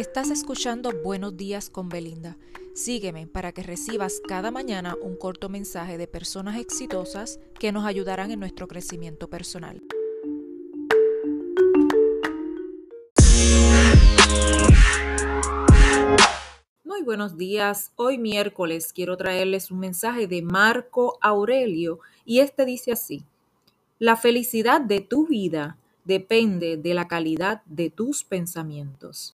Estás escuchando Buenos días con Belinda. Sígueme para que recibas cada mañana un corto mensaje de personas exitosas que nos ayudarán en nuestro crecimiento personal. Muy buenos días. Hoy miércoles quiero traerles un mensaje de Marco Aurelio y este dice así. La felicidad de tu vida depende de la calidad de tus pensamientos.